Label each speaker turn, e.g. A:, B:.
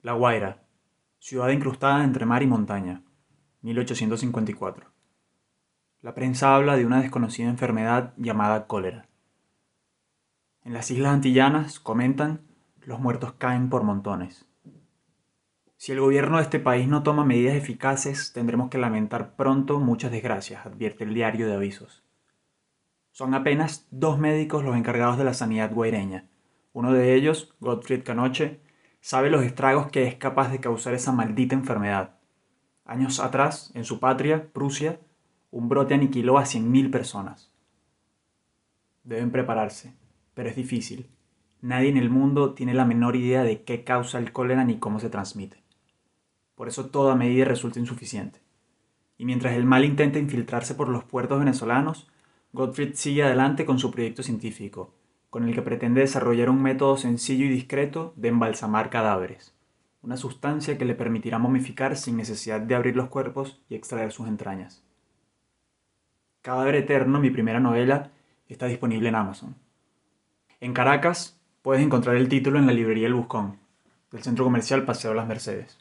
A: La Guaira, ciudad incrustada entre mar y montaña, 1854. La prensa habla de una desconocida enfermedad llamada cólera. En las islas antillanas, comentan, los muertos caen por montones. Si el gobierno de este país no toma medidas eficaces, tendremos que lamentar pronto muchas desgracias, advierte el diario de avisos. Son apenas dos médicos los encargados de la sanidad guaireña. Uno de ellos, Gottfried Canoche, sabe los estragos que es capaz de causar esa maldita enfermedad. Años atrás, en su patria, Prusia, un brote aniquiló a 100.000 personas. Deben prepararse, pero es difícil. Nadie en el mundo tiene la menor idea de qué causa el cólera ni cómo se transmite. Por eso toda medida resulta insuficiente. Y mientras el mal intenta infiltrarse por los puertos venezolanos, Gottfried sigue adelante con su proyecto científico, con el que pretende desarrollar un método sencillo y discreto de embalsamar cadáveres, una sustancia que le permitirá momificar sin necesidad de abrir los cuerpos y extraer sus entrañas. Cadáver Eterno, mi primera novela, está disponible en Amazon. En Caracas puedes encontrar el título en la librería El Buscón, del centro comercial Paseo Las Mercedes.